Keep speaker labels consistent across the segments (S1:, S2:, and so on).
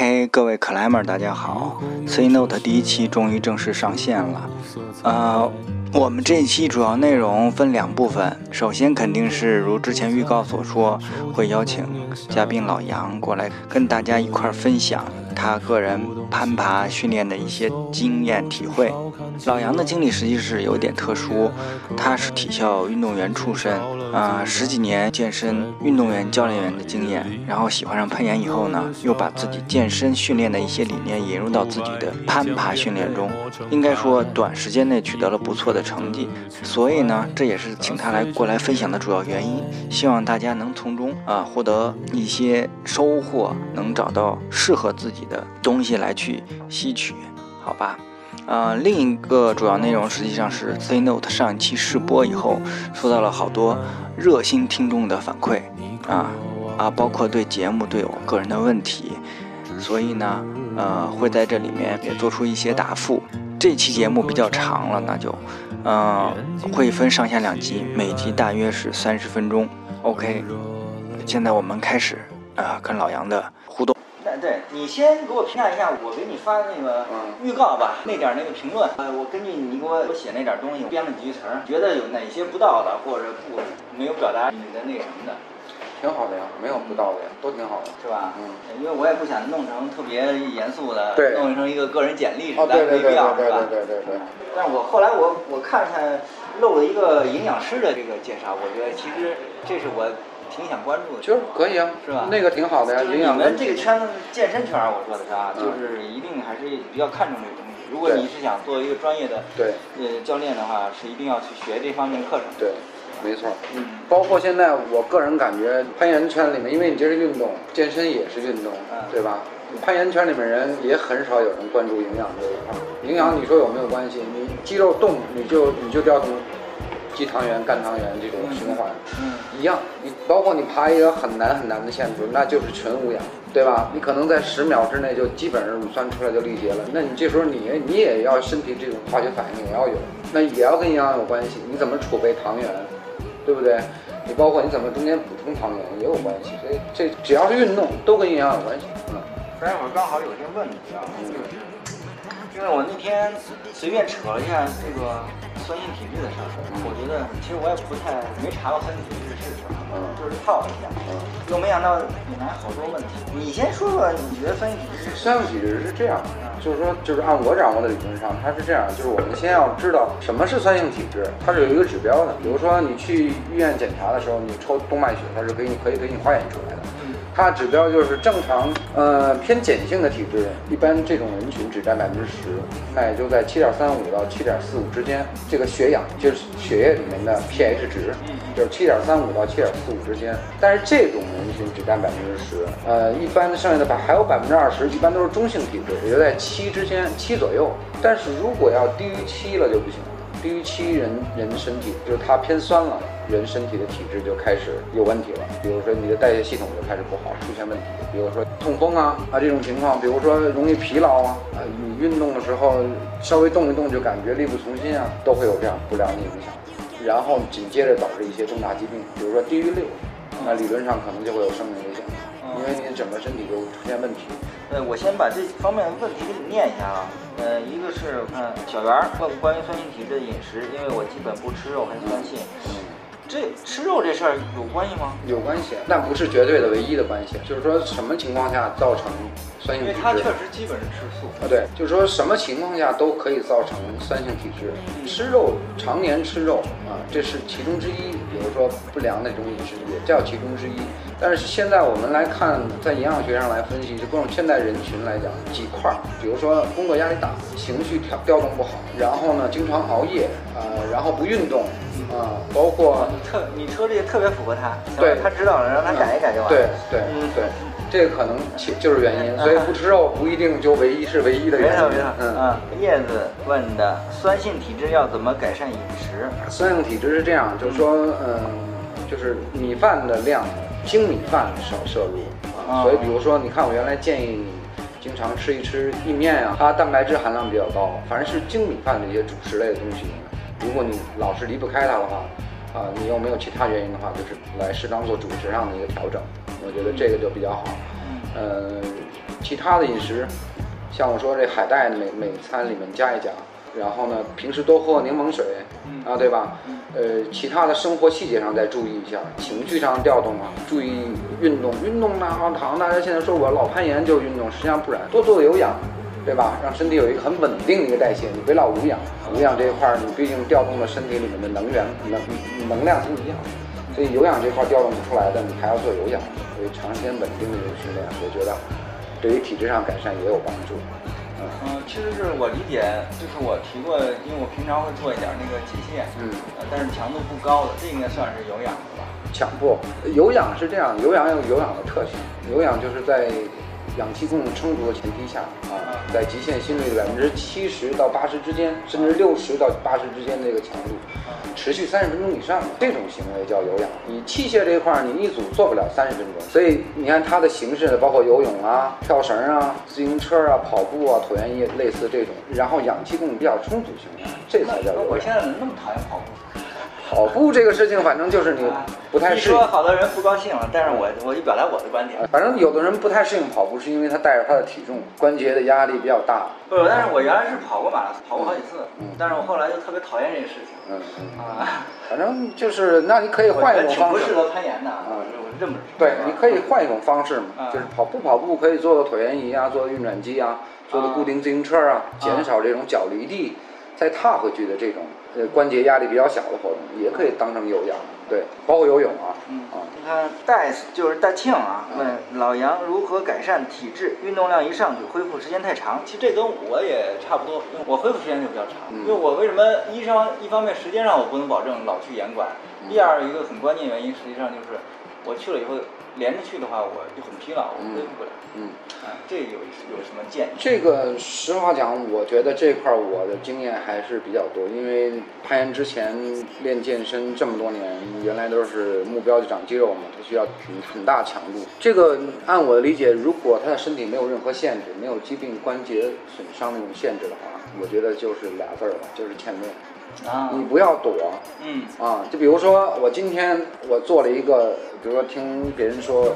S1: 嘿各位克莱默大家好，C Note 第一期终于正式上线了。呃，我们这一期主要内容分两部分，首先肯定是如之前预告所说，会邀请嘉宾老杨过来跟大家一块分享他个人攀爬训练的一些经验体会。老杨的经历实际是有点特殊，他是体校运动员出身。啊，十几年健身运动员、教练员的经验，然后喜欢上攀岩以后呢，又把自己健身训练的一些理念引入到自己的攀爬训练中，应该说短时间内取得了不错的成绩。所以呢，这也是请他来过来分享的主要原因，希望大家能从中啊获得一些收获，能找到适合自己的东西来去吸取，好吧？呃，另一个主要内容实际上是 C Note 上一期试播以后，收到了好多热心听众的反馈啊啊，包括对节目对我个人的问题，所以呢，呃，会在这里面也做出一些答复。这期节目比较长了，那就，嗯，会分上下两集，每集大约是三十分钟。OK，现在我们开始啊，跟老杨的互动。对你先给我评价一下，我给你发的那个预告吧，那点那个评论，呃，我根据你给我写那点东西，编了几句词儿，觉得有哪些不到的，或者不没有表达你的那什么的，
S2: 挺好的呀，没有不到的呀，都挺好的，
S1: 是吧？
S2: 嗯，
S1: 因为我也不想弄成特别严肃的，
S2: 对，
S1: 弄成一个个人简历似
S2: 的，
S1: 没必要，
S2: 是吧？对对对对对。
S1: 但是我后来我我看一下漏了一个营养师的这个介绍，我觉得其实这是我。挺想关注的，
S2: 就是可以啊，
S1: 是吧？
S2: 那个挺好的呀，营养。
S1: 你们这个圈子健身圈，我说的是啊，就是一定还是比较看重这个东西。如果你是想做一个专业的
S2: 对
S1: 呃教练的话，是一定要去学这方面课程。
S2: 对，没错。嗯。包括现在，我个人感觉攀岩圈里面，因为你这是运动，健身也是运动，对吧？攀岩圈里面人也很少有人关注营养这一块。营养你说有没有关系？你肌肉动，你就你就掉动。肌糖原、干糖原这种循环，嗯，一样。你包括你爬一个很难很难的线图，那就是纯无氧，对吧？你可能在十秒之内就基本上乳酸出来就力竭了。那你这时候你你也要身体这种化学反应也要有，那也要跟营养有关系。你怎么储备糖原，对不对？你包括你怎么中间补充糖原也有关系。所以这只要是运动都跟营养有关系。
S1: 嗯，待会儿刚好有些问题啊，就是因为我那天随便扯了一下这个。酸性体质的事儿，我觉得其实我也不太没查过酸性体质是什么，就是套了一下，又没想到引来好多问题。你先说说，你觉得酸性体质？
S2: 酸性体质是这样，就是说，就是按我掌握的理论上，它是这样，就是我们先要知道什么是酸性体质，它是有一个指标的。比如说你去医院检查的时候，你抽动脉血，它是给你可以给你化验出来的。它指标就是正常，呃，偏碱性的体质，一般这种人群只占百分之十，那也就在七点三五到七点四五之间。这个血氧就是血液里面的 pH 值，就是七点三五到七点四五之间。但是这种人群只占百分之十，呃，一般剩下的百还有百分之二十，一般都是中性体质，也就在七之间，七左右。但是如果要低于七了就不行。低于七人人身体就是它偏酸了，人身体的体质就开始有问题了。比如说你的代谢系统就开始不好，出现问题。比如说痛风啊啊这种情况，比如说容易疲劳啊啊，你运动的时候稍微动一动就感觉力不从心啊，都会有这样不良的影响。然后紧接着导致一些重大疾病，比如说低于六，那理论上可能就会有生命，因为你整个身体就出现问题。
S1: 呃，我先把这方面的问题给你念一下啊。呃，一个是看小袁问关于酸性体质的饮食，因为我基本不吃肉，很酸性。这吃肉这事儿有关系吗？
S2: 有关系，但不是绝对的唯一的关系。就是说什么情况下造成酸性体质？因为
S1: 它确实基本是吃素
S2: 啊。对，就是说什么情况下都可以造成酸性体质。吃肉，常年吃肉啊，这是其中之一。比如说不良的一种饮食也叫其中之一。但是现在我们来看，在营养学上来分析，就各种现代人群来讲，几块儿，比如说工作压力大，情绪调调动不好，然后呢经常熬夜啊，然后不运动。啊，包括
S1: 特你说这个特别符合他，
S2: 对
S1: 他知道了，让他改一改就完了。
S2: 对对，嗯对，这个可能其就是原因，所以不吃肉不一定就唯一是唯一的原因。
S1: 没错没错，嗯嗯。叶子问的酸性体质要怎么改善饮食？
S2: 酸性体质是这样，就是说，嗯，就是米饭的量，精米饭少摄入啊。所以比如说，你看我原来建议你经常吃一吃意面啊，它蛋白质含量比较高，凡是精米饭的一些主食类的东西。如果你老是离不开它的话，啊，你又没有其他原因的话，就是来适当做主食上的一个调整，我觉得这个就比较好。嗯，其他的饮食，像我说这海带每每餐里面加一加，然后呢，平时多喝柠檬水，啊，对吧？呃，其他的生活细节上再注意一下，情绪上调动啊，注意运动，运动呢，好像大家现在说我老攀岩就是运动，实际上不然，多做有氧，对吧？让身体有一个很稳定的一个代谢，你别老无氧，无氧这一块儿你毕竟调动了身体里面的能源能能量不一样，所以有氧这块调动不出来的，你还要做有氧，所以长时间稳定的一个训练，我觉得对于体质上改善也有帮助。
S1: 嗯，其实是我理解，就是我提过，因为我平常会做一点那个器械，
S2: 嗯，
S1: 但是强度不高的，这应该算是有氧的吧？
S2: 强不，有氧是这样，有氧有有氧的特性，有氧就是在。氧气供应充足的前提下啊，在极限心率的百分之七十到八十之间，甚至六十到八十之间的一个强度，持续三十分钟以上，这种行为叫有氧。你器械这一块，你一组做不了三十分钟，所以你看它的形式包括游泳啊、跳绳啊、自行车啊、跑步啊、椭圆仪类似这种，然后氧气供应比较充足情况下，这才叫有氧。
S1: 我现在怎么那么讨厌跑步？
S2: 跑步这个事情，反正就是你不太适应。
S1: 说好多人不高兴了，但是我我就表达我的观点。
S2: 反正有的人不太适应跑步，是因为他带着他的体重，关节的压力比较大。
S1: 不，但是我原来是跑过马拉松，跑过好几次。嗯。但是我后来就特别讨厌这个事情。嗯嗯。啊。
S2: 反正就是，那你可以换一种方式。
S1: 不适合攀岩的啊，我认不。
S2: 对，你可以换一种方式嘛，就是跑步跑步可以做个椭圆仪啊，做个运转机啊，做个固定自行车啊，减少这种脚离地再踏回去的这种。呃，关节压力比较小的活动也可以当成有氧，对，包括游泳啊。
S1: 嗯啊，你看戴就是戴庆啊，问老杨如何改善体质？运动量一上去，恢复时间太长。其实这跟我也差不多，我恢复时间就比较长。因为我为什么医生一方面时间上我不能保证老去严管，第二一个很关键原因，实际上就是我去了以后。连着去的话，我就很疲劳，我恢复不了。嗯，啊，这有有什么建议？
S2: 这个实话讲，我觉得这块我的经验还是比较多，因为攀岩之前练健身这么多年，原来都是目标就长肌肉嘛，它需要很很大强度。这个按我的理解，如果他的身体没有任何限制，没有疾病、关节损伤那种限制的话，我觉得就是俩字儿吧，就是欠练。
S1: 啊，
S2: 你不要躲，
S1: 嗯，
S2: 啊，就比如说我今天我做了一个，比如说听别人说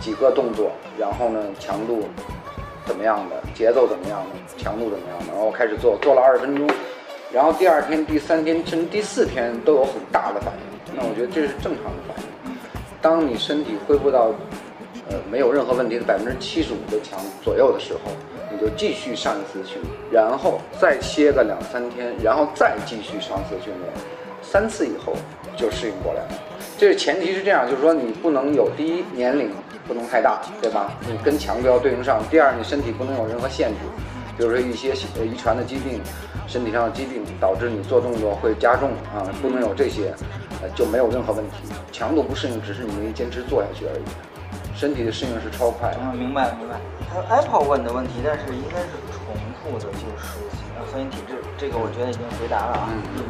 S2: 几个动作，然后呢强度怎么样的，节奏怎么样的，强度怎么样的，然后我开始做，做了二十分钟，然后第二天、第三天甚至第四天都有很大的反应，那我觉得这是正常的反应。当你身体恢复到呃没有任何问题的百分之七十五的强左右的时候。就继续上一次训练，然后再歇个两三天，然后再继续上一次训练，三次以后就适应过来了。这个前提是这样，就是说你不能有第一年龄不能太大，对吧？你跟强度要对应上。第二，你身体不能有任何限制，比如说一些遗传的疾病、身体上的疾病导致你做动作会加重啊，不能有这些，呃就没有任何问题。强度不适应只是你没坚持做下去而已，身体的适应是超快。
S1: 嗯，明白明白。还有 Apple 问的问题，但是应该是重复的，就是核心体质，这个我觉得已经回答了啊。嗯。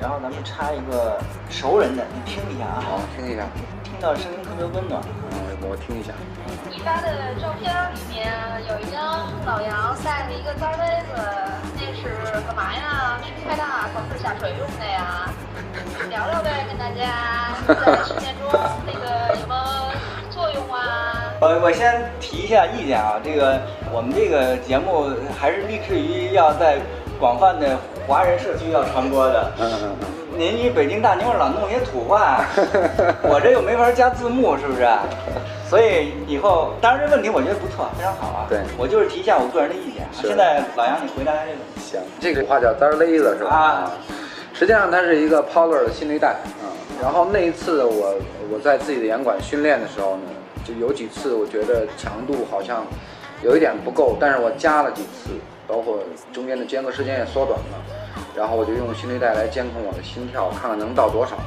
S1: 然后咱们插一个熟人的，你听一下啊。
S2: 好，听一下。
S1: 听到声音特别温暖。
S2: 嗯，我听一下。
S3: 你发的照片里面有一张老杨带着一个脏杯子，那是干嘛呀？吃太大导致下水用的呀？聊聊呗，跟大家在实践中啊？
S1: 我我先提一下意见啊，这个我们这个节目还是立志于要在广泛的华人社区要传播的。嗯嗯嗯。您一北京大妞老弄些土话，我这又没法加字幕，是不是？所以以后，当然这问题我觉得不错，非常好啊。
S2: 对，
S1: 我就是提一下我个人的意见。现在老杨，你回答这个。
S2: 行，这个话叫单勒子是吧？啊。实际上它是一个 Polar 的心率带。嗯。然后那一次我我在自己的严管训练的时候呢。就有几次，我觉得强度好像有一点不够，但是我加了几次，包括中间的间隔时间也缩短了，然后我就用心率带来监控我的心跳，看看能到多少。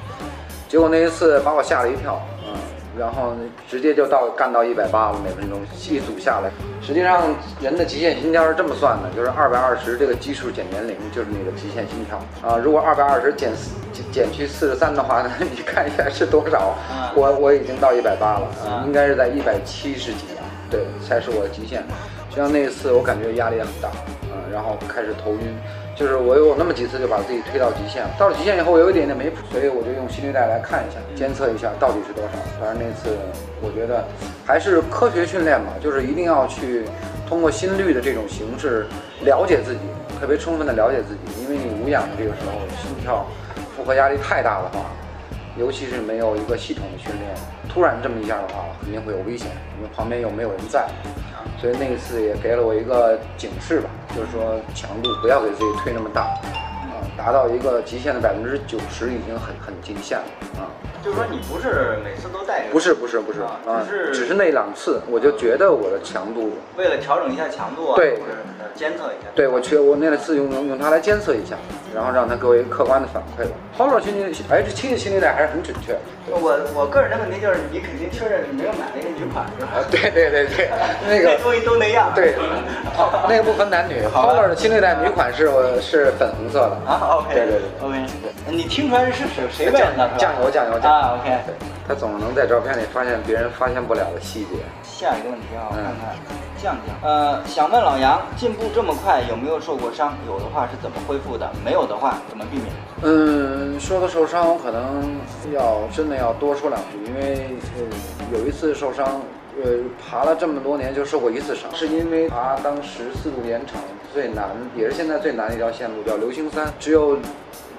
S2: 结果那一次把我吓了一跳，然后直接就到干到一百八了每分钟，一组下来。实际上人的极限心跳是这么算的，就是二百二十这个基数减年龄就是你的极限心跳啊。如果二百二十减四减减去四十三的话呢，你看一下是多少？我我已经到一百八了，应该是在一百七十几啊，对，才是我的极限。就像那一次，我感觉压力也很大，嗯，然后开始头晕，就是我有那么几次就把自己推到极限了。到了极限以后，我有一点点没谱，所以我就用心率带来看一下，监测一下到底是多少。反正那次我觉得还是科学训练吧，就是一定要去通过心率的这种形式了解自己，特别充分的了解自己，因为你无氧的这个时候心跳负荷压力太大的话。尤其是没有一个系统的训练，突然这么一下的话，肯定会有危险，因为旁边又没有人在，所以那一次也给了我一个警示吧，就是说强度不要给自己推那么大，啊，达到一个极限的百分之九十已经很很极限了啊。
S4: 就是说你不是每次都带这个？
S2: 不是不是不是
S4: 啊
S2: 啊，
S4: 只是
S2: 只是那两次，我就觉得我的强度，
S4: 为了调整一下强度啊，
S2: 对
S4: 或者是监测一下。
S2: 对我去我那次用用用它来监测一下，然后让他给我一个客观的反馈。Polar 心率 H 七的心理带还是很准确。
S4: 我我个人的问题就是，你肯定确认你没有买那个女款是吧？
S2: 啊，对对对对，那个
S4: 东西都那样。
S2: 对，哦那个不分男女，Polar 的心理带女款是我是粉红色的
S4: 啊，OK，
S2: 对对对
S4: o k 你听出来是谁谁问的？
S2: 酱油酱油酱油
S4: 啊，OK。
S2: 对，他总能在照片里发现别人发现不了的细节。
S4: 下一个问题啊，我
S2: 嗯
S4: 看看，酱酱，呃，想问老杨，进步这么快，有没有受过伤？有的话是怎么恢复的？没有的话怎么避免？
S2: 嗯，说到受伤，我可能要真的要多说两句，因为呃有一次受伤，呃爬了这么多年就受过一次伤，是因为爬当时四渡盐场最难，也是现在最难的一条线路叫流星山，只有。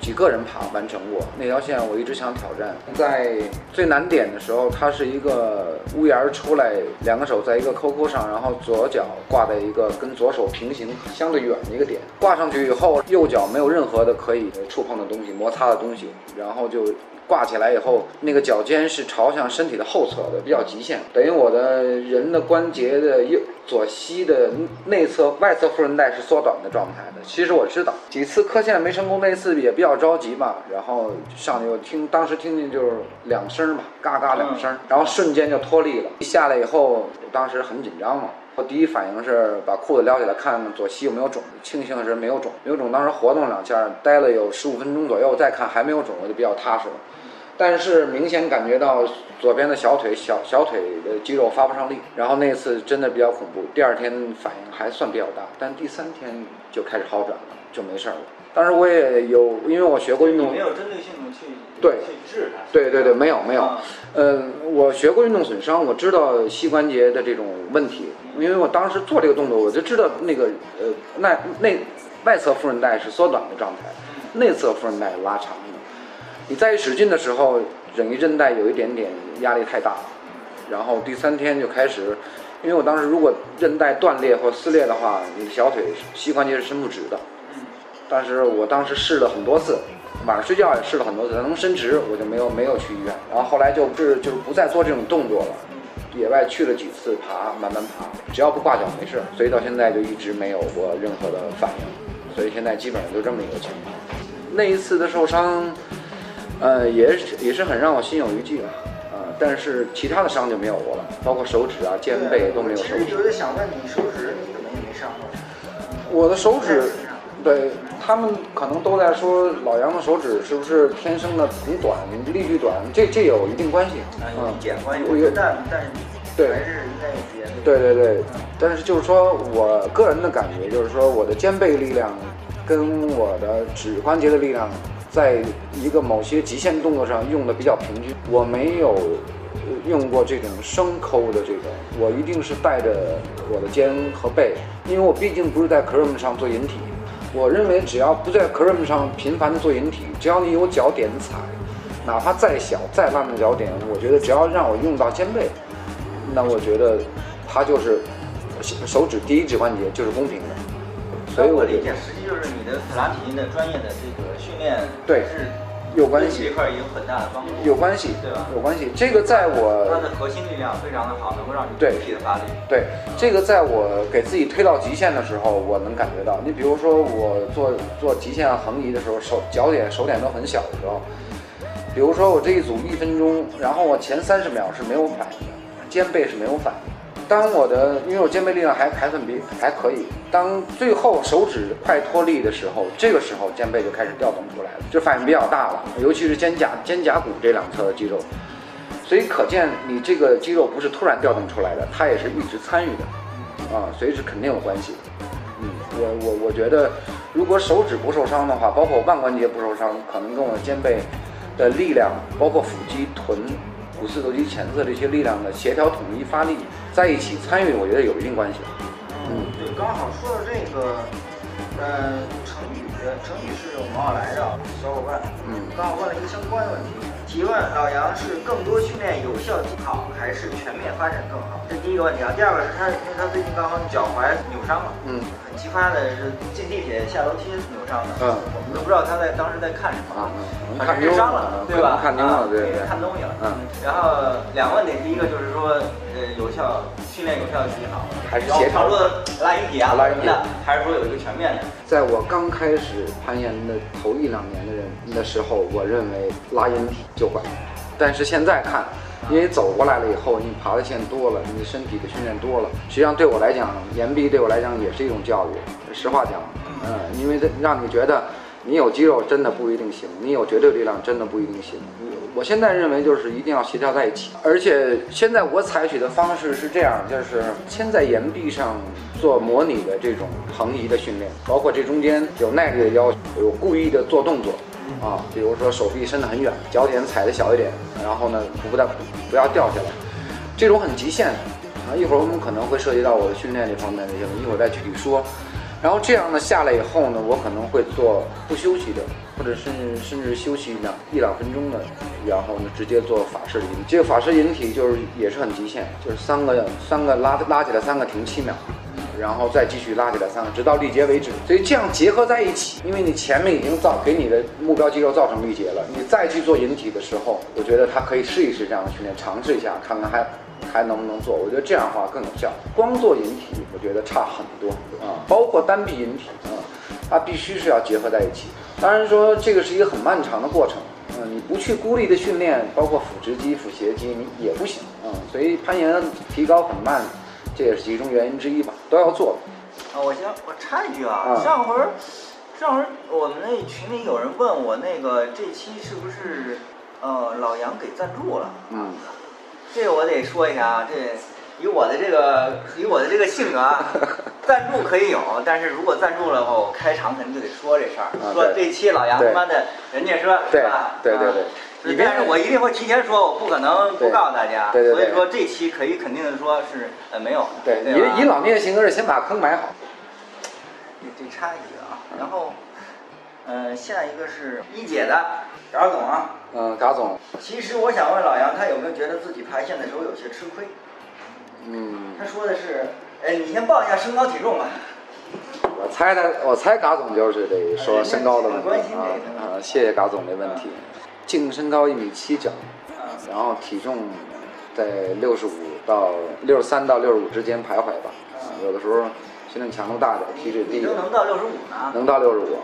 S2: 几个人爬完成过那条线，我一直想挑战。在最难点的时候，它是一个屋檐儿出来，两个手在一个扣扣上，然后左脚挂在一个跟左手平行、相对远的一个点，挂上去以后，右脚没有任何的可以触碰的东西、摩擦的东西，然后就。挂起来以后，那个脚尖是朝向身体的后侧的，比较极限，等于我的人的关节的右左膝的内侧外侧副韧带是缩短的状态的。其实我知道，几次磕线没成功，那次也比较着急嘛，然后上去我听，当时听见就是两声嘛，嘎嘎两声，然后瞬间就脱力了。一下来以后，当时很紧张嘛。我第一反应是把裤子撩起来看左膝有没有肿，庆幸的是没有肿，没有肿。当时活动两下，待了有十五分钟左右，再看还没有肿，我就比较踏实了。但是明显感觉到左边的小腿小小腿的肌肉发不上力，然后那次真的比较恐怖。第二天反应还算比较大，但第三天就开始好转了，就没事儿了。当时我也有，因为我学过运动
S4: 你没，有针对性的去
S2: 对
S4: 去治它。
S2: 对对对，没有没有
S4: 啊，
S2: 呃，我学过运动损伤，我知道膝关节的这种问题，因为我当时做这个动作，我就知道那个呃那内外侧副韧带是缩短的状态，内侧副韧带拉长的。你再一使劲的时候，整一韧带有一点点压力太大，然后第三天就开始，因为我当时如果韧带断裂或撕裂的话，你的小腿膝关节是伸不直的。但是我当时试了很多次，晚上睡觉也试了很多次，它能伸直，我就没有没有去医院。然后后来就是就是不再做这种动作了，野外去了几次爬，慢慢爬，只要不挂脚没事，所以到现在就一直没有过任何的反应，所以现在基本上就这么一个情况。那一次的受伤，呃，也也是很让我心有余悸的，呃，但是其他的伤就没有过了，包括手指啊、肩背都没有
S4: 其
S2: 受伤。
S4: 实有点想问你，手指你怎么也没伤过？
S2: 我的手指，对他们可能都在说老杨的手指是不是天生的很短，力矩短，这这有一定关系。
S4: 啊，有
S2: 嗯
S4: 一点关系，
S2: 我
S4: 觉得，但
S2: 对
S4: 还是应该有别的。
S2: 对对对，但是就是说我个人的感觉就是说我的肩背力量跟我的指关节的力量，在一个某些极限动作上用的比较平均。我没有呃用过这种生抠的这种，我一定是带着我的肩和背，因为我毕竟不是在 CRM 上做引体。我认为只要不在 CRM 上频繁的做引体，只要你有脚点踩，哪怕再小再烂的脚点，我觉得只要让我用到肩背，那我觉得它就是手手指第一指关节就是公平的，所以我
S4: 理解，实际就是你的普拉提的专业的这个训练，
S2: 对。
S4: 是
S2: 有关系
S4: 对这块也有很大的帮助。
S2: 有关系，
S4: 对吧
S2: 有关系。这个在
S4: 它
S2: 我
S4: 的核心力量非常的好，能够让你
S2: 对
S4: 整体的发力。
S2: 对这个在我给自己推到极限的时候，我能感觉到。你比如说我做做极限横移的时候，手脚点手点都很小的时候，比如说我这一组一分钟，然后我前三十秒是没有反应的，肩背是没有反应的。当我的因为我肩背力量还还算比还可以，当最后手指快脱力的时候，这个时候肩背就开始调动出来了，就反应比较大了，尤其是肩胛肩胛骨这两侧的肌肉。所以可见你这个肌肉不是突然调动出来的，它也是一直参与的，啊，所以是肯定有关系。嗯，我我我觉得，如果手指不受伤的话，包括腕关节不受伤，可能跟我肩背的力量，包括腹肌、臀、股四头肌前侧这些力量的协调统一发力在一起参与，我觉得有一定关系。
S1: 嗯，对刚好说到这个，呃，成语，成语是我们奥来的小伙伴，嗯，刚好问了一个相关的问题。提问老杨是更多训练有效更好，还是全面发展更好？这第一个问题啊。第二个是他，因为他最近刚好脚踝扭伤了，嗯，很奇葩的是进地铁下楼梯扭伤的，嗯，我们都不知道他在当时在看什么啊，
S2: 看伤
S1: 了，对吧？
S2: 看丢了，对对，
S1: 看东西了，嗯。然后两个问题，第一个就是说，呃，有效训练有效体好，
S2: 还是协调
S1: 的拉引体啊，拉引体，还是说有一个全面的？
S2: 在我刚开始攀岩的头一两年的人的时候，我认为拉引体。就管，但是现在看，因为走过来了以后，你爬的线多了，你身体的训练多了，实际上对我来讲，岩壁对我来讲也是一种教育。实话讲，嗯，因为让你觉得你有肌肉真的不一定行，你有绝对力量真的不一定行。我现在认为就是一定要协调在一起，而且现在我采取的方式是这样，就是先在岩壁上做模拟的这种横移的训练，包括这中间有耐力的要求，有故意的做动作。啊，比如说手臂伸得很远，脚点踩的小一点，然后呢不但不要掉下来，这种很极限的啊。一会儿我们可能会涉及到我的训练这方面的一些，一会儿再具体说。然后这样呢下来以后呢，我可能会做不休息的，或者甚至甚至休息两一两分钟的，然后呢直接做法式引体。这个法式引体就是也是很极限，就是三个三个拉拉起来，三个停七秒。然后再继续拉起来三个，直到力竭为止。所以这样结合在一起，因为你前面已经造给你的目标肌肉造成力竭了，你再去做引体的时候，我觉得他可以试一试这样的训练，尝试一下，看看还还能不能做。我觉得这样的话更有效。光做引体，我觉得差很多啊，包括单臂引体啊，它必须是要结合在一起。当然说这个是一个很漫长的过程，嗯，你不去孤立的训练，包括腹直肌、腹斜肌，你也不行啊。所以攀岩提高很慢。这也是其中原因之一吧，都要做。
S1: 啊，我先我插一句啊，上回儿上回儿我们那群里有人问我，那个这期是不是呃老杨给赞助了？嗯，这个我得说一下啊，这以我的这个以我的这个性格啊，赞助可以有，但是如果赞助了的话，我开场肯定就得说这事儿，说这期老杨他妈的，人家说
S2: 对吧？对对对。
S1: 你但是我一定会提前说，我不可能不告诉大家。
S2: 对对
S1: 对。所以说这期可以肯定的说是呃没有。
S2: 对，以以老聂的性格是先把坑埋好。
S1: 这差一个啊，然后，呃，下一个是一姐的嘎总啊。
S2: 嗯，嘎总。
S1: 其实我想问老杨，他有没有觉得自己排线的时候有些吃亏？嗯。他说的是，哎，你先报一下身高体重吧。
S2: 我猜他，我猜嘎总就是得说身高的问题啊。啊，谢谢嘎总的问题。净身高一米七九，然后体重在六十五到六十三到六十五之间徘徊吧。有的时候训练强度大点，体脂低。
S1: 你都能到六十五呢？
S2: 能到六十五。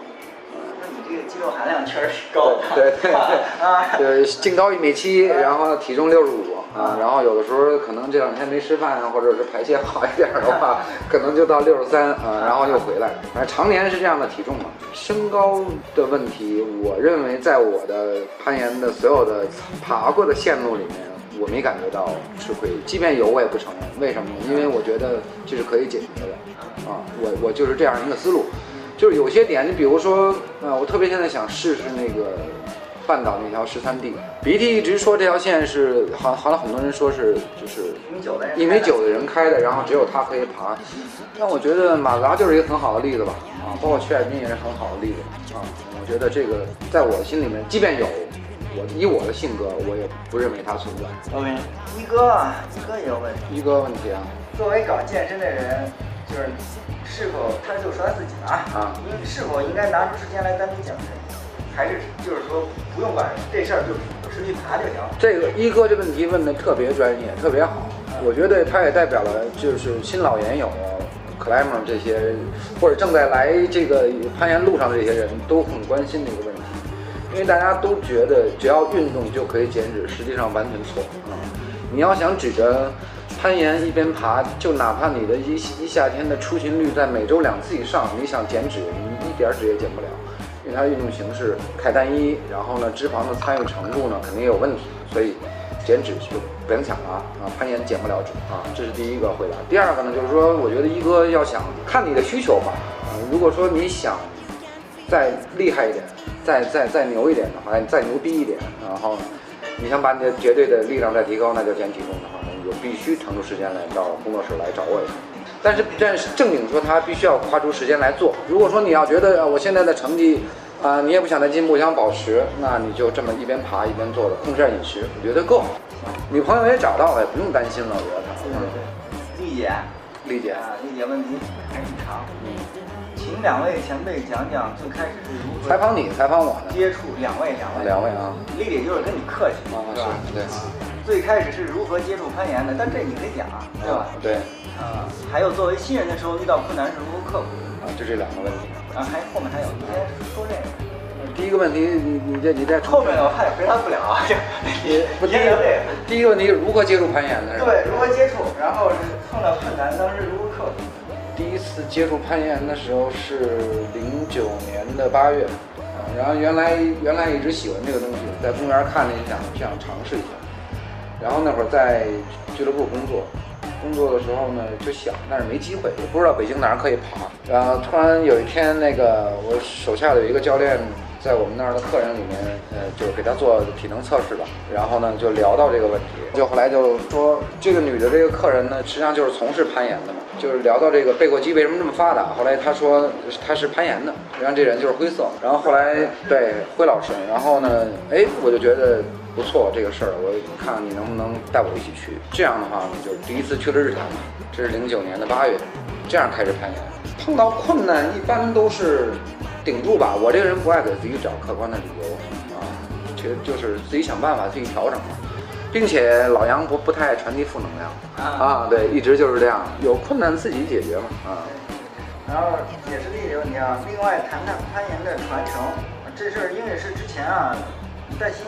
S1: 那你这个肌肉含量确实是高的。
S2: 对对对。啊。对，净高一米七，然后体重六十五啊，然后有的时候可能这两天没吃饭啊，或者是排泄好一点的话，可能就到六十三啊，然后又回来。反正常年是这样的体重嘛。身高的问题，我认为在我的攀岩的所有的爬过的线路里面，我没感觉到吃亏。即便有，我也不承认。为什么呢？因为我觉得这是可以解决的。啊，我我就是这样一个思路，就是有些点，你比如说，啊，我特别现在想试试那个。半岛那条十三 D 鼻涕一直说这条线是好，好像很多人说是就是
S1: 一米九的
S2: 一米九的人开的，然后只有他可以爬。但我觉得马达就是一个很好的例子吧，啊，包括曲海滨也是很好的例子啊。我觉得这个在我心里面，即便有，我以我的性格，我也不认为它存在。
S1: OK，一哥啊，一哥也有问题。
S2: 一哥问题啊，
S1: 作为搞健身的人，就是是否他就说他自己啊，啊，应是否应该拿出时间来单独减肥？还是就是说不用管这事儿，就持续爬就行。
S2: 这个一哥这问题问的特别专业，特别好。我觉得他也代表了就是新老岩友、climber 这些，或者正在来这个攀岩路上的这些人都很关心的一个问题。因为大家都觉得只要运动就可以减脂，实际上完全错啊！你要想指着攀岩一边爬，就哪怕你的一一夏天的出勤率在每周两次以上，你想减脂，你一点脂也减不了。因为它运动形式太单一，然后呢，脂肪的参与程度呢肯定也有问题，所以减脂就不用想了啊，攀岩减不了脂啊，这是第一个回答。第二个呢，就是说，我觉得一哥要想看你的需求吧，啊，如果说你想再厉害一点，再再再牛一点的话，你再牛逼一点，然后你想把你的绝对的力量再提高，那就减体重的话，那你就必须腾出时间来到工作室来找我一下。但是，但是正经说，他必须要花出时间来做。如果说你要觉得我现在的成绩，啊，你也不想再进步，想保持，那你就这么一边爬一边做的，控制下饮食，我觉得够。女朋友也找到了，也不用担心了，我觉得。
S1: 嗯，丽姐，
S2: 丽姐
S1: 啊，丽姐问题还挺长。嗯，请两位前辈讲讲最开始是如何
S2: 采访你，采访我呢？
S1: 接触两位，两位，
S2: 两位啊。
S1: 丽姐就是跟你客气，是吧？
S2: 对。
S1: 最开始是如何接触攀岩的？但这你可以讲，对吧？
S2: 对。
S1: 啊，还有作为新人的时候遇到困难是如何克服的？
S2: 啊，就这两个问题。
S1: 啊，还后面还有，你先说这个。
S2: 第一个问题，你你这你在
S1: 后面我怕也回答不了啊。
S2: 你不第一个第一个问题如何接触攀岩的？
S1: 对，如何接触？然后是碰到困难，当时如何克服？
S2: 第一次接触攀岩的时候是零九年的八月，啊，然后原来原来一直喜欢这个东西，在公园看了一下，想尝试一下。然后那会儿在俱乐部工作。工作的时候呢，就想，但是没机会，也不知道北京哪儿可以爬。然后突然有一天，那个我手下的有一个教练，在我们那儿的客人里面，呃，就给他做体能测试吧。然后呢，就聊到这个问题，就后来就说，这个女的这个客人呢，实际上就是从事攀岩的嘛。就是聊到这个背阔肌为什么这么发达，后来他说他是攀岩的，然后这人就是灰色。然后后来对灰老师，然后呢，哎，我就觉得。不错，这个事儿我看看你能不能带我一起去。这样的话呢，就第一次去了日坛嘛，这是零九年的八月，这样开始攀岩。碰到困难一般都是顶住吧。我这个人不爱给自己找客观的理由啊，其实就是自己想办法自己调整嘛。并且老杨不不太爱传递负能量啊，对，一直就是这样，有困难自己解决嘛啊。
S1: 然后也是另一个问题啊，另外谈谈攀岩的传承这事儿，因为是之前啊，戴鑫。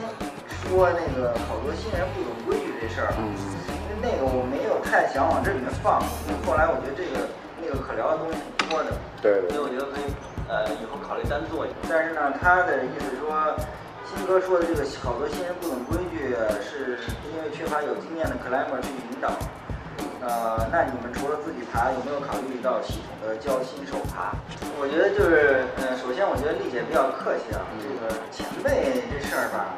S1: 说那个好多新人不懂规矩这事儿，嗯，因为那个我没有太想往这里面放。后来我觉得这个那个可聊的东西挺多的，
S2: 对，
S1: 所以我觉得可以呃以后考虑单做一个。但是呢，他的意思说，新哥说的这个好多新人不懂规矩，是因为缺乏有经验的 climber 去引导。呃，那你们除了自己爬，有没有考虑到系统的教新手爬？我觉得就是，呃，首先我觉得丽姐比较客气啊，这个前辈这事儿吧。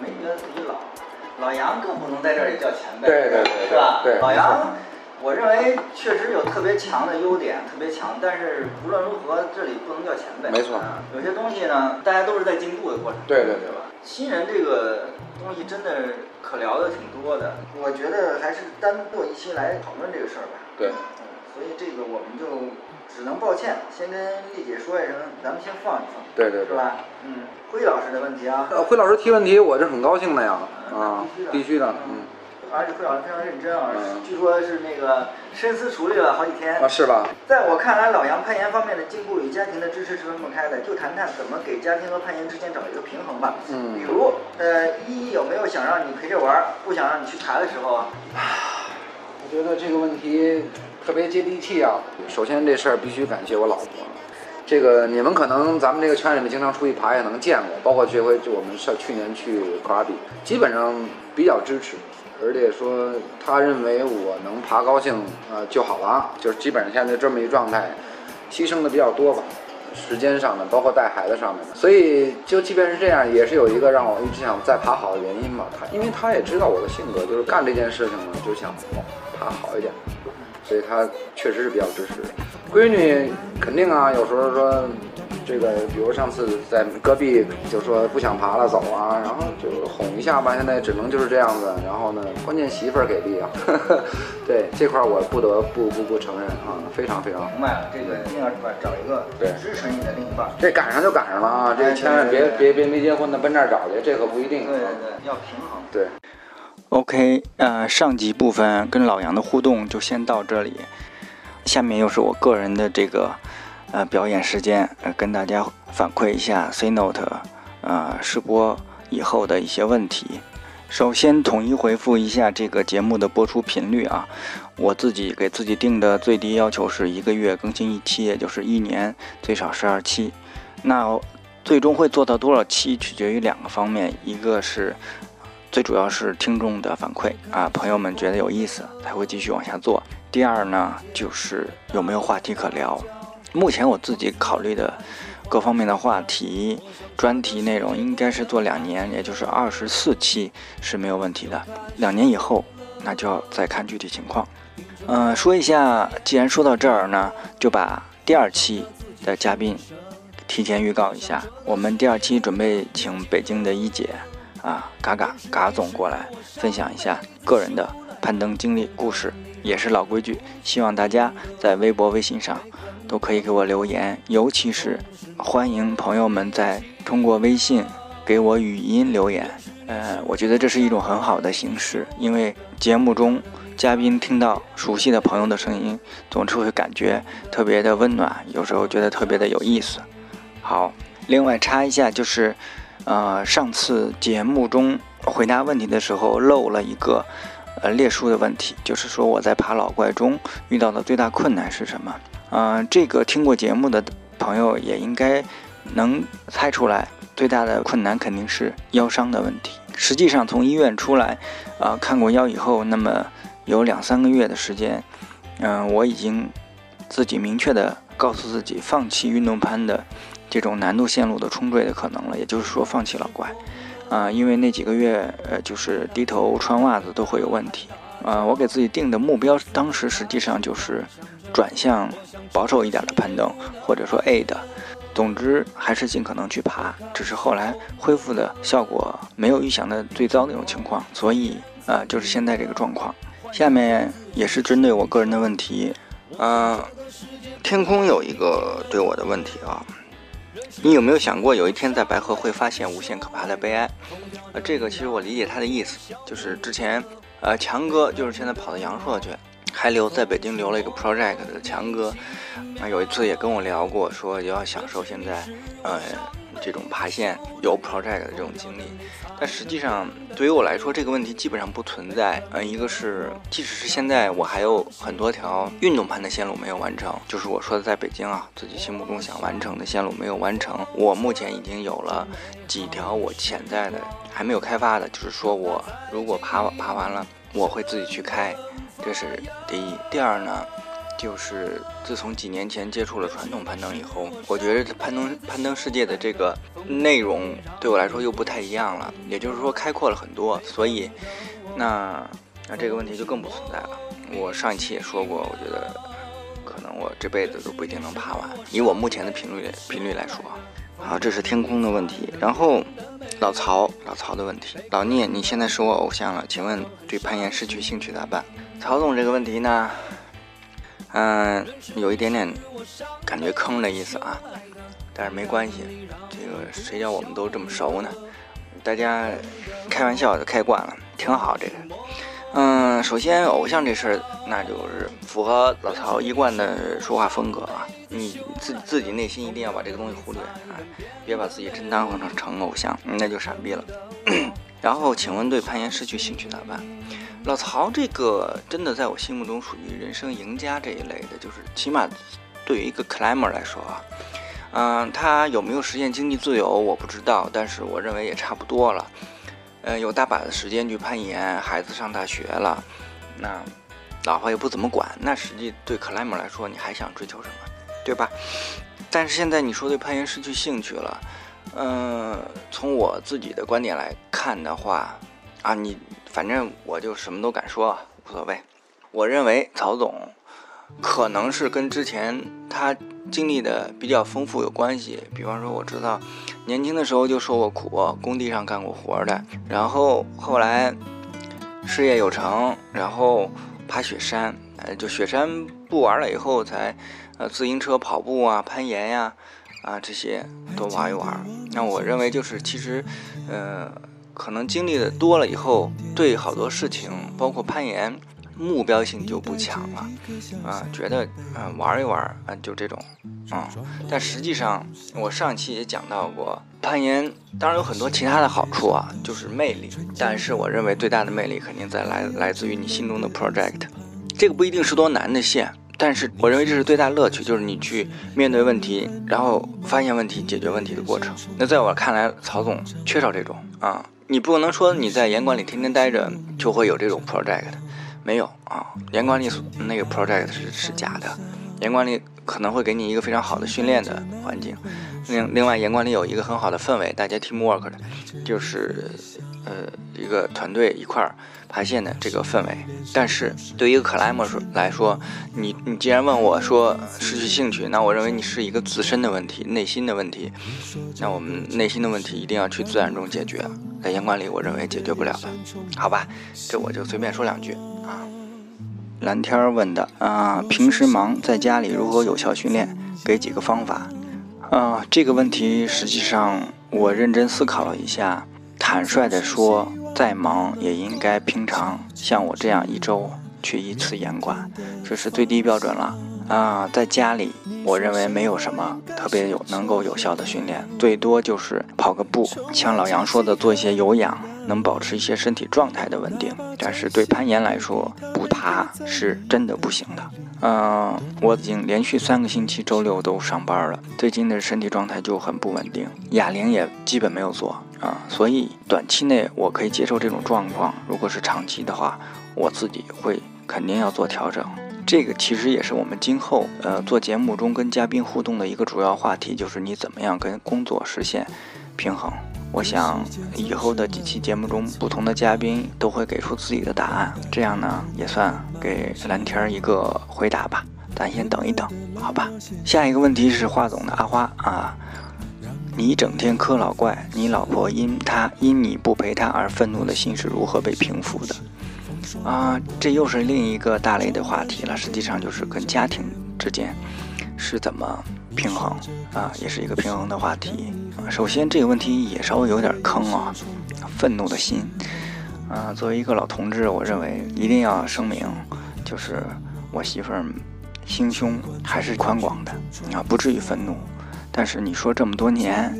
S1: 没觉得自己老，老杨更不能在这里叫前辈，
S2: 对对对，
S1: 是吧？
S2: 对，
S1: 老杨，我认为确实有特别强的优点，特别强。但是无论如何，这里不能叫前辈。
S2: 没错，
S1: 有些东西呢，大家都是在进步的过程。
S2: 对对对
S1: 吧？新人这个东西真的可聊的挺多的，我觉得还是单做一期来讨论这个事儿吧。
S2: 对，
S1: 所以这个我们就。只能抱歉，先跟丽姐说一声，咱们先放一放，
S2: 对对，
S1: 是吧？嗯，辉老师的问题啊，
S2: 呃，辉老师提问题，我是很高兴的呀，啊，必须的，必须的
S1: 嗯，而且辉老师非常认真啊，据说是那个深思熟虑了好几天
S2: 啊，是吧？
S1: 在我看来，老杨攀岩方面的进步与家庭的支持是分不开的，就谈谈怎么给家庭和攀岩之间找一个平衡吧。嗯，比如，呃，依依有没有想让你陪着玩，不想让你去爬的时候啊？
S2: 我觉得这个问题。特别接地气啊！首先这事儿必须感谢我老婆，这个你们可能咱们这个圈里面经常出去爬也能见过，包括这回就我们上去年去科拉比，基本上比较支持，而且说他认为我能爬高兴啊就好了，就是基本上现在这么一状态，牺牲的比较多吧，时间上的，包括带孩子上面的，所以就即便是这样，也是有一个让我一直想再爬好的原因吧。他因为他也知道我的性格，就是干这件事情呢就想爬好一点。所以他确实是比较支持，闺女肯定啊，有时候说这个，比如上次在戈壁就说不想爬了走啊，然后就哄一下吧，现在只能就是这样子。然后呢，关键媳妇儿给力啊，对这块我不得不不不承认啊，非常非常
S1: 明白了，这个一定要是吧，找一个
S2: 对
S1: 支持你的另一半。
S2: 这赶上就赶上了啊，这千万别别别没结婚的奔这儿找去，这可不一定。
S1: 对对对，要平衡。
S2: 对。
S5: OK，呃，上集部分跟老杨的互动就先到这里，下面又是我个人的这个呃表演时间，呃，跟大家反馈一下 C Note 呃试播以后的一些问题。首先统一回复一下这个节目的播出频率啊，我自己给自己定的最低要求是一个月更新一期，也就是一年最少十二期。那最终会做到多少期，取决于两个方面，一个是。
S1: 最主要是听众的反馈啊，朋友们觉得有意思才会继续往下做。第二呢，就是有没有话题可聊。目前我自己考虑的各方面的话题、专题内容，应该是做两年，也就是二十四期是没有问题的。两年以后，那就要再看具体情况。嗯，说一下，既然说到这儿呢，就把第二期的嘉宾提前预告一下。我们第二期准备请北京的一姐啊，嘎嘎嘎总过来分享一下个人的攀登经历故事。也是老规矩，希望大家在微博、微信上都可以给我留言，尤其是欢迎朋友们在通过微信给我语音留言。呃，我觉得这是一种很好的形式，因为节目中嘉宾听到熟悉的朋友的声音，总是会感觉特别的温暖，有时候觉得特别的有意思。好，另外插一下，就是呃，上次节目中回答问题的时候漏了一个。呃，列书的问题就是说，我在爬老怪中遇到的最大困难是什么？嗯，这个听过节目的朋友也应该能猜出来，最大的困难肯定是腰伤的问题。实际上，从医院出来，啊，看过腰以后，那么有两三个月的时间，嗯，我已经自己明确的告诉自己，放弃运动攀的这种难度线路的冲坠的可能了，也就是说，放弃老怪。啊，因为那几个月，呃，就是低头穿袜子都会有问题。啊，我给自己定的目标，当时实际上就是转向保守一点的攀登，或者说 A 的。总之，还是尽可能去爬。只是后来恢复的效果没有预想的最糟那种情况，所以，呃，就是现在这个状况。下面也是针对我个人的问题，呃，天空有一个对我的问题啊。你有没有想过，有一天在白河会发现无限可怕的悲哀？呃，这个其实我理解他的意思，就是之前，呃，强哥就是现在跑到阳朔去，还留在北京留了一个 project 的强哥，啊，有一次也跟我聊过，说要享受现在，呃。这种爬线有 project 的这种经历，但实际上对于我来说，这个问题基本上不存在。嗯，一个是，即使是现在，我还有很多条运动攀的线路没有完成，就是我说的在北京啊，自己心目中想完成的线路没有完成。我目前已经有了几条我潜在的还没有开发的，就是说我如果爬爬完了，我会自己去开，这是第一。第二呢？就是自从几年前接触了传统攀登以后，我觉得攀登攀登世界的这个内容对我来说又不太一样了，也就是说开阔了很多，所以那那这个问题就更不存在了。我上一期也说过，我觉得可能我这辈子都不一定能爬完，以我目前的频率频率来说。好，这是天空的问题，然后老曹老曹的问题，老聂你现在是我偶像了，请问对攀岩失去兴趣咋办？曹总这个问题呢？嗯，有一点点感觉坑的意思啊，但是没关系，这个谁叫我们都这么熟呢？大家开玩笑就开惯了，挺好这个。嗯，首先偶像这事儿，那就是符合老曹一贯的说话风格啊，你自自己内心一定要把这个东西忽略啊，别把自己真当成成偶像，那就傻逼了。然后，请问对攀岩失去兴趣咋办？老曹这个真的在我心目中属于人生赢家这一类的，就是起码对于一个 climber 来说啊，嗯，他有没有实现经济自由我不知道，但是我认为也差不多了。嗯，有大把的时间去攀岩，孩子上大学了，那老婆也不怎么管，那实际对 climber 来说，你还想追求什么，对吧？但是现在你说对攀岩失去兴趣了，嗯，从我自己的观点来看的话，啊，你。反正我就什么都敢说，无所谓。我认为曹总可能是跟之前他经历的比较丰富有关系。比方说，我知道年轻的时候就受过苦，工地上干过活的，然后后来事业有成，然后爬雪山，呃，就雪山不玩了以后，才呃自行车跑步啊、攀岩呀啊这些都玩一玩。那我认为就是其实，呃。可能经历的多了以后，对好多事情，包括攀岩，目标性就不强了，啊，觉得啊玩一玩啊就这种，啊，但实际上我上期也讲到过，攀岩当然有很多其他的好处啊，就是魅力，但是我认为最大的魅力肯定在来来自于你心中的 project，这个不一定是多难的线，但是我认为这是最大乐趣，就是你去面对问题，然后发现问题、解决问题的过程。那在我看来，曹总缺少这种啊。你不能说你在严管里天天待着就会有这种 project，没有啊，严管里那个 project 是是假的，严管里可能会给你一个非常好的训练的环境，另另外严管里有一个很好的氛围，大家 teamwork 的，就是呃一个团队一块儿。排线的这个氛围，但是对于一个克莱默说来说，你你既然问我说失去兴趣，那我认为你是一个自身的问题，内心的问题。那我们内心的问题一定要去自然中解决，在严管里我认为解决不了的，好吧？这我就随便说两句啊。蓝天问的啊，平时忙在家里如何有效训练？给几个方法啊？这个问题实际上我认真思考了一下，坦率的说。再忙也应该平常像我这样一周去一次严管，这是最低标准了啊！在家里，我认为没有什么特别有能够有效的训练，最多就是跑个步，像老杨说的做一些有氧，能保持一些身体状态的稳定。但是对攀岩来说，不爬是真的不行的。嗯，我已经连续三个星期周六都上班了，最近的身体状态就很不稳定，哑铃也基本没有做。啊，所以短期内我可以接受这种状况。如果是长期的话，我自己会肯定要做调整。这个其实也是我们今后呃做节目中跟嘉宾互动的一个主要话题，就是你怎么样跟工作实现平衡。我想以后的几期节目中，不同的嘉宾都会给出自己的答案，这样呢也算给蓝天一个回答吧。咱先等一等，好吧？下一个问题是华总的阿花啊。你整天磕老怪，你老婆因他因你不陪她而愤怒的心是如何被平复的？啊，这又是另一个大类的话题了。实际上就是跟家庭之间是怎么平衡啊，也是一个平衡的话题。首先这个问题也稍微有点坑啊，愤怒的心。啊，作为一个老同志，我认为一定要声明，就是我媳妇儿心胸还是宽广的啊，不至于愤怒。但是你说这么多年，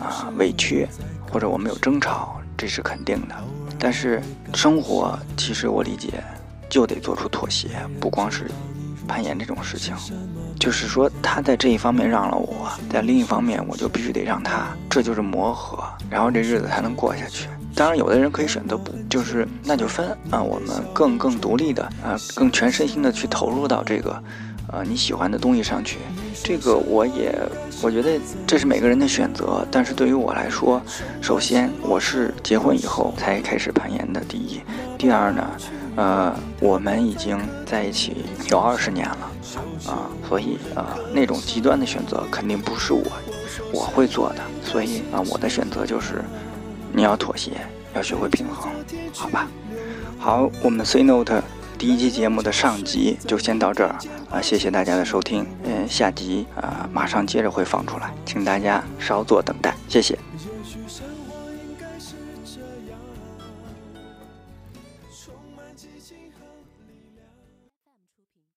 S1: 啊委屈，或者我们有争吵，这是肯定的。但是生活其实我理解，就得做出妥协，不光是攀岩这种事情，就是说他在这一方面让了我，在另一方面我就必须得让他，这就是磨合，然后这日子才能过下去。当然，有的人可以选择不，就是那就分啊，我们更更独立的啊，更全身心的去投入到这个。呃，你喜欢的东西上去，这个我也，我觉得这是每个人的选择。但是对于我来说，首先我是结婚以后才开始攀岩的，第一，第二呢，呃，我们已经在一起有二十年了，啊，所以呃，那种极端的选择肯定不是我我会做的。所以啊，我的选择就是，你要妥协，要学会平衡，好吧？好，我们 C Note。第一期节目的上集就先到这儿啊，谢谢大家的收听，嗯，下集啊马上接着会放出来，请大家稍作等待，谢谢。